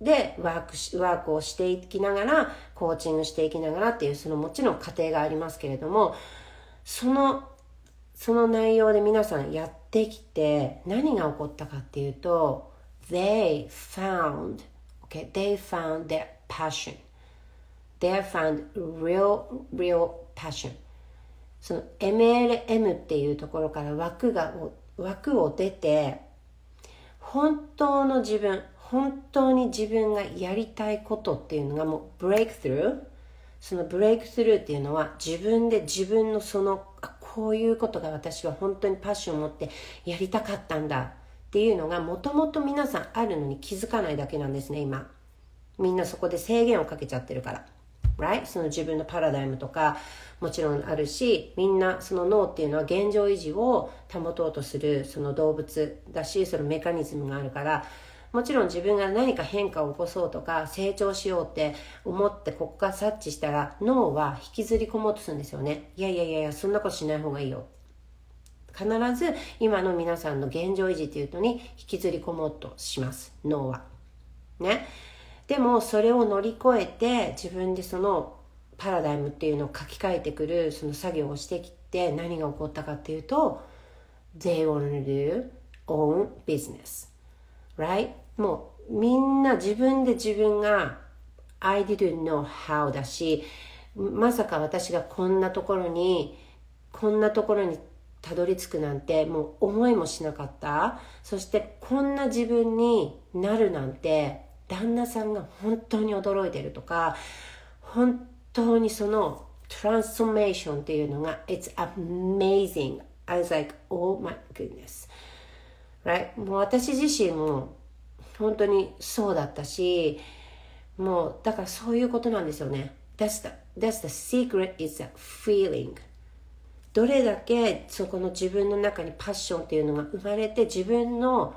でワークしワークをしていきながらコーチングしていきながらっていうそのもちろん過程がありますけれどもそのその内容で皆さんやってきて何が起こったかっていうと they found okay they found their passion. They found real real passion. その MLM っていうところから枠が枠を出て本当の自分本当に自分がやりたいことっていうのがもうブレイクスルーそのブレイクスルーっていうのは自分で自分のそのこういうことが私は本当にパッションを持ってやりたかったんだ。っていうのがもともと皆さんあるのに気づかないだけなんですね今。みんなそこで制限をかけちゃってるから。Right? その自分のパラダイムとかもちろんあるしみんなその脳っていうのは現状維持を保とうとするその動物だしそのメカニズムがあるからもちろん自分が何か変化を起こそうとか成長しようって思ってここから察知したら脳は引きずり込もうとするんですよね。いやいやいやいやそんなことしない方がいいよ。必ず今の皆さんの現状維持っていうのに引きずり込もうとします。脳は。ね。でもそれを乗り越えて自分でそのパラダイムっていうのを書き換えてくるその作業をしてきて何が起こったかっていうと They want to do own business right? もうみんな自分で自分が I didn't know how だしまさか私がこんなところにこんなところにたどり着くなんてもう思いもしなかったそしてこんな自分になるなんて旦那さんが本当に驚いてるとか本当にそのトランスフォーメーションっていうのが It's amazing I was like, oh my goodness. Right? もう私自身も本当にそうだったし、もうだからそういうことなんですよね。That's the, that's the secret is a feeling. どれだけそこの自分の中にパッションっていうのが生まれて自分の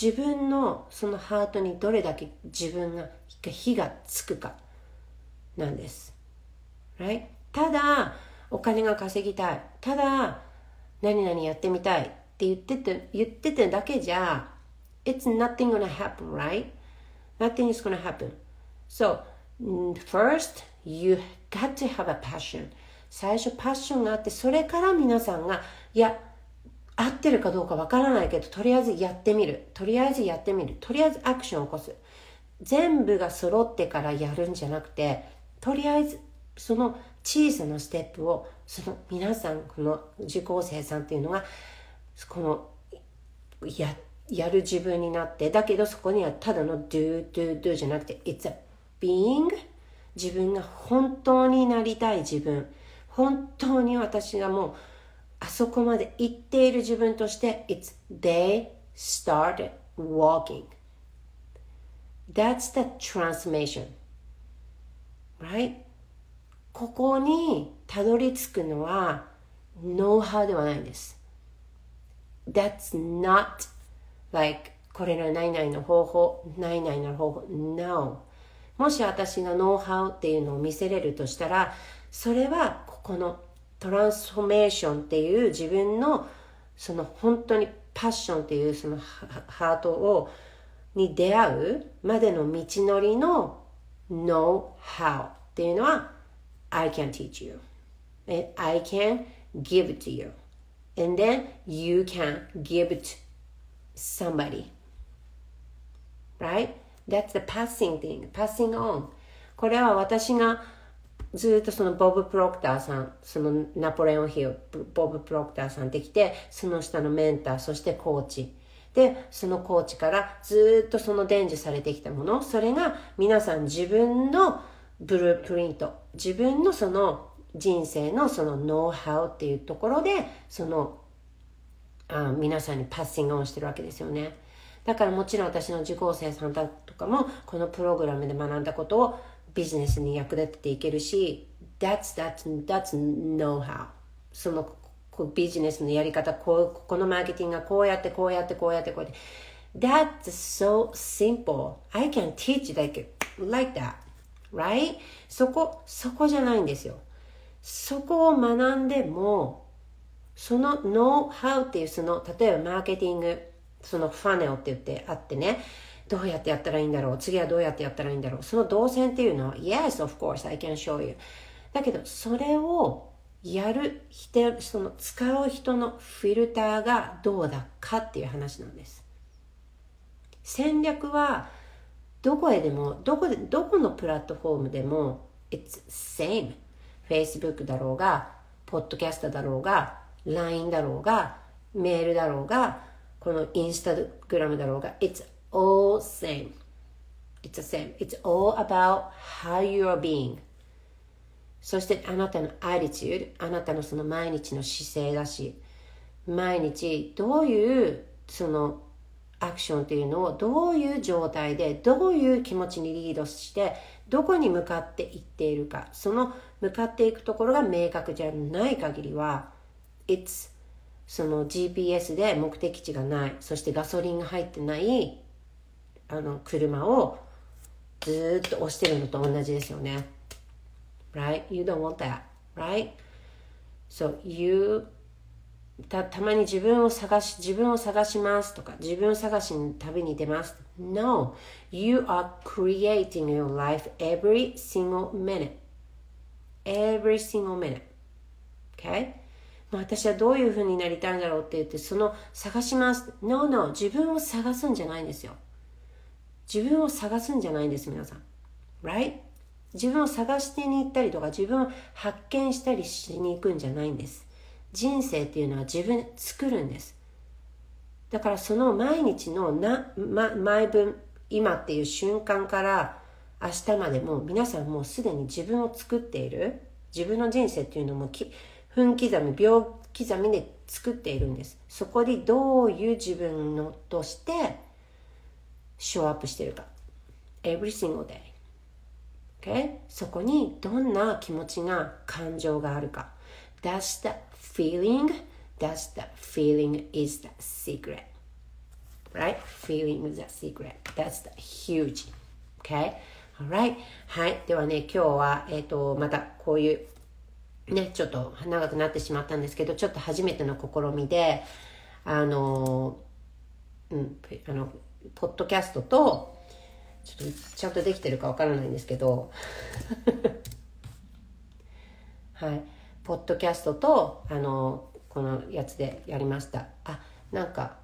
自分のそのハートにどれだけ自分が火がつくかなんです。Right? ただお金が稼ぎたい。ただ何々やってみたいって言ってて言っててだけじゃ It's nothing gonna happen, right? Nothing is gonna happen. So, first, you got to have a passion. 最初パッションがあってそれから皆さんがいや合ってるかどうかわからないけどとりあえずやってみる。とりあえずやってみる。とりあえずアクションを起こす。全部が揃ってからやるんじゃなくてとりあえずその小さなステップをその皆さんこの受講生さんっていうのがこのややる自分になってだけどそこにはただの do do do じゃなくて it's a being 自分が本当になりたい自分。本当に私がもうあそこまで行っている自分として It's they started walking. That's the transformation. Right? ここにたどり着くのはノウハウではないんです。That's not like これの何々の方法何々の方法。No. もし私がノウハウっていうのを見せれるとしたらそれはここのトランスフォーメーションっていう自分のその本当にパッションっていうそのハートをに出会うまでの道のりの know how っていうのは I can teach you and I can give it to you and then you can give it somebody right that's the passing thing passing on これは私がずっとそのボブ・プロクターさん、そのナポレオンヒル、ボブ・プロクターさんできて、その下のメンター、そしてコーチ。で、そのコーチからずっとその伝授されてきたもの、それが皆さん自分のブループリント、自分のその人生のそのノウハウっていうところで、そのあ皆さんにパッシングオンしてるわけですよね。だからもちろん私の受講生さんだとかもこのプログラムで学んだことをビジネスに役立てていけるし that's, that's, that's know-how そのビジネスのやり方こうこのマーケティングがこうやってこうやってこうやってこうやって That's so simple. I can teach like, like that. Right? そこ、そこじゃないんですよ。そこを学んでも、そのノウハウっていうその、例えばマーケティング、そのファネルって言ってあってね、どうやってやったらいいんだろう？次はどうやってやったらいいんだろう？その動線っていうのは Yes, of course, I can show you. だけどそれをやる人その使う人のフィルターがどうだかっていう話なんです。戦略はどこへでもどこでどこのプラットフォームでも It's same. Facebook だろうがポッドキャストだろうが LINE だろうがメールだろうがこのインスタグラムだろうが It's all same. It's the same. It's all about how you are being. そしてあなたのアリチュード、あなたのその毎日の姿勢だし、毎日どういうそのアクションというのをどういう状態でどういう気持ちにリードしてどこに向かっていっているかその向かっていくところが明確じゃない限りは It's その GPS で目的地がないそしてガソリンが入ってないあの車をずっと押してるのと同じですよね。Right? You don't want that. Right? So you たたまに自分を探し自分を探しますとか自分探しに旅に出ます No you are creating your life every single minute every single minute okay 私はどういうふうになりたいんだろうって言ってその探します No no 自分を探すんじゃないんですよ自分を探すんじゃないんです皆さん。Right? 自分を探してに行ったりとか自分を発見したりしに行くんじゃないんです。人生っていうのは自分作るんです。だからその毎日のな、ま、毎分今っていう瞬間から明日までも皆さんもうすでに自分を作っている。自分の人生っていうのも分刻み秒刻みで作っているんです。そこにどういう自分のとしてショーアップしてるか every single day Okay? そこにどんな気持ちが感情があるか That's the feeling That's the feeling is the secret Right? Feeling is the secret That's the huge Okay? Alright? はい。ではね、今日は、えっ、ー、と、またこういうね、ちょっと長くなってしまったんですけど、ちょっと初めての試みで、あの、うん、あの、ポッドキャストと、ちょっとちゃんとできてるかわからないんですけど (laughs) はい。ポッドキャストとあのこのやつでやりました。あなんか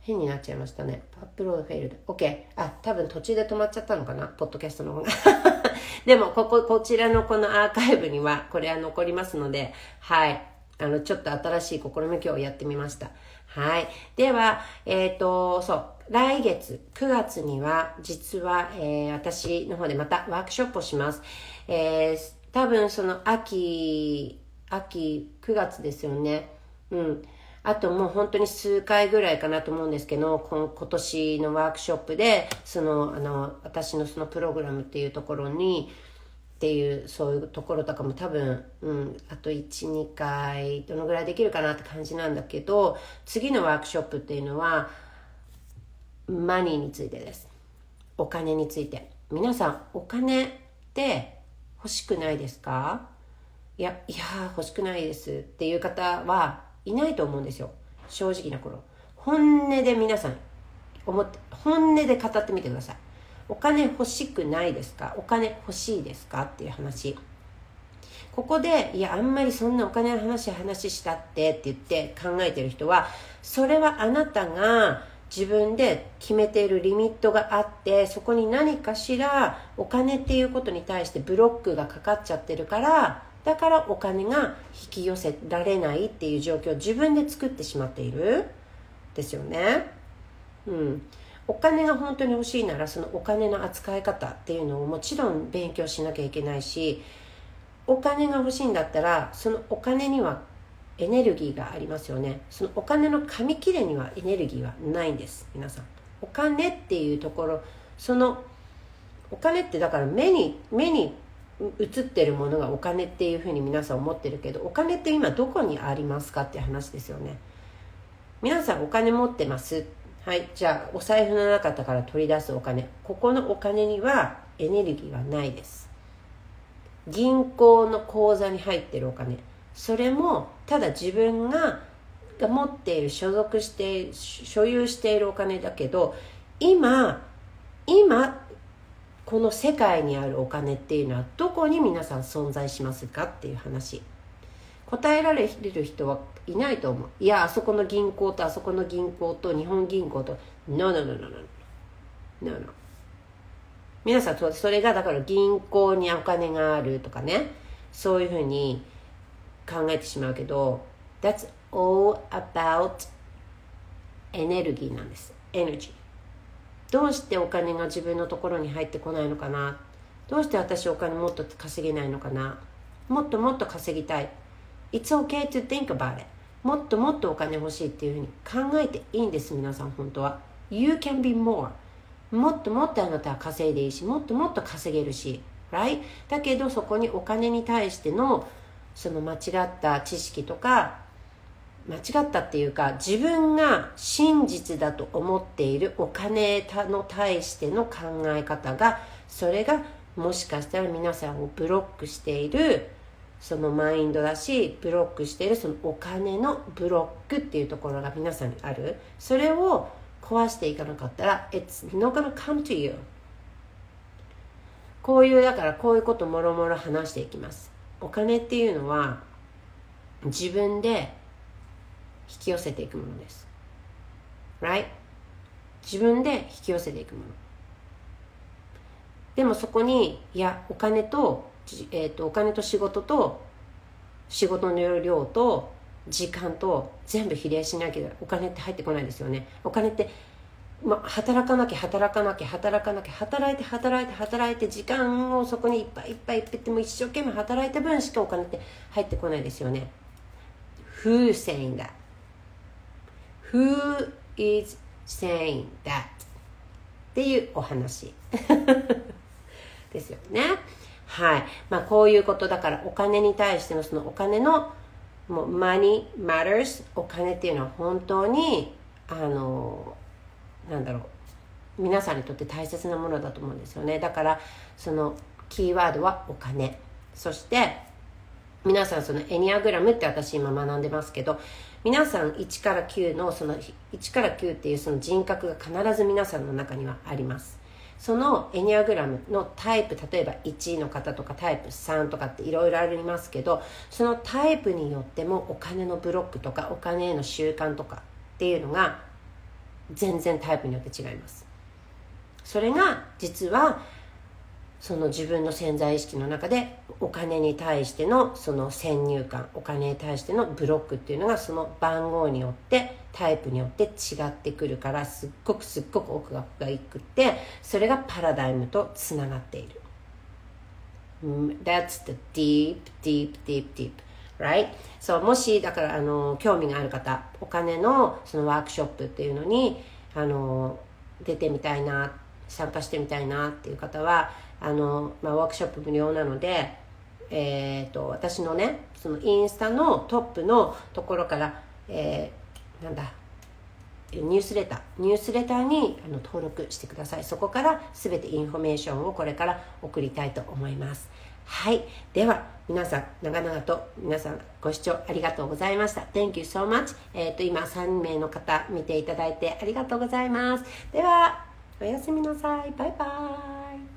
変になっちゃいましたね。アップロードフェイルで。OK あ多分途中で止まっちゃったのかな？ポッドキャストの方が。(laughs) でもこここちらのこのアーカイブにはこれは残りますのではい。あのちょっと新しい試み今日やってみました。はいではえっ、ー、とそう来月9月には実は、えー、私の方でまたワークショップをします。えー、多分その秋、秋9月ですよね。うん。あともう本当に数回ぐらいかなと思うんですけど、今年のワークショップで、その、あの、私のそのプログラムっていうところに、っていうそういうところとかも多分、うん、あと12回どのぐらいできるかなって感じなんだけど次のワークショップっていうのはマニーについてです。お金について。皆さんお金って欲しくないですか？いやいや欲しくないですっていう方はいないと思うんですよ。正直な頃。本音で皆さん思って本音で語ってみてください。お金欲しくないですか？お金欲しいですか？っていう話。ここで、いや、あんまりそんなお金の話、話したってって言って考えてる人は、それはあなたが自分で決めているリミットがあってそこに何かしらお金っていうことに対してブロックがかかっちゃってるからだからお金が引き寄せられないっていう状況を自分で作ってしまっている。ですよね。うん、お金が本当に欲しいならそのお金の扱い方っていうのをもちろん勉強しなきゃいけないしお金が欲しいんだったらそのお金にはエネルギーがありますよね。そのお金の紙切れにはエネルギーはないんです皆さん。お金っていうところそのお金ってだから目に目に映ってるものがお金っていうふうに皆さん思ってるけどお金って今どこにありますかって話ですよね。皆さんお金持ってますはいじゃあお財布の中から取り出すお金。ここのお金にはエネルギーはないです。銀行の口座に入ってるお金。それもただ自分が持っている所属して所有しているお金だけど今今この世界にあるお金っていうのはどこに皆さん存在しますかっていう話。答えられる人はいないと思う。いやあそこの銀行とあそこの銀行と日本銀行と。No no no no no no. 皆さんそれがだから銀行にお金があるとかね。そういうふうに考えてしまうけど That's all about エネルギーなんです。エネルギーどうしてお金が自分のところに入ってこないのかな？どうして私お金もっと稼げないのかな？もっともっと稼ぎたい。It's okay to think about it. もっともっとお金欲しいっていうふうに考えていいんです皆さん本当は You can be more もっともっとあなたは稼いでいいしもっともっと稼げるし right? だけどそこにお金に対してのその間違った知識とか間違ったっていうか自分が真実だと思っているお金の対しての考え方がそれがもしかしたら皆さんをブロックしているそのマインドだしブロックしているそのお金のブロックっていうところが皆さんにある。それを壊していかなかったら It's not gonna come to you. こういうだからこういうこともろもろ話していきます。お金っていうのは自分で引き寄せていくものです。Right? 自分で引き寄せていくもの。でもそこにいやお金と,、えーと、お金と仕事と仕事の量と時間と全部比例しなきゃお金って入ってこないですよねお金ってまあ、働かなきゃ働かなきゃ働かなきゃ働いて働いて働いて時間をそこにいっぱいいっぱいいっぱいっても一生懸命働いた分しかお金って入ってこないですよね Who's saying that? Who is saying that? っていうお話 (laughs) ですよね。はい。まあこういうことだからお金に対してのそのお金のもう money matters お金っていうのは本当にあのなんだろう。皆さんにとって大切なものだと思うんですよね。だからそのキーワードはお金。そして皆さんそのエニアグラムって私今学んでますけど皆さん1から9のその1から9っていうその人格が必ず皆さんの中にはあります。そのエニアグラムのタイプ例えば1の方とかタイプ3とかっていろいろありますけどそのタイプによってもお金のブロックとかお金への習慣とかっていうのが全然タイプによって違います。それが実はその自分の潜在意識の中でお金に対してのその先入観お金に対してのブロックっていうのがその番号によってタイプによって違ってくるからすっごくすっごく奥が深くってそれがパラダイムとつながっている。That's the deep, deep, deep, deep. Right? そう、もし、だから、あの、興味がある方、お金のそのワークショップっていうのに、あの、出てみたいな、参加してみたいなっていう方は、あの、まあ、ワークショップ無料なので、えっ、ー、と、私のね、そのインスタのトップのところから、えー、なんだ、ニュースレター、ニュースレターにあの登録してください。そこから全てインフォメーションをこれから送りたいと思います。はい。では、皆さん、長々と皆さんご視聴ありがとうございました。Thank you so much. えっ、ー、と、今3名の方見ていただいてありがとうございます。では、おやすみなさい。バイバイ。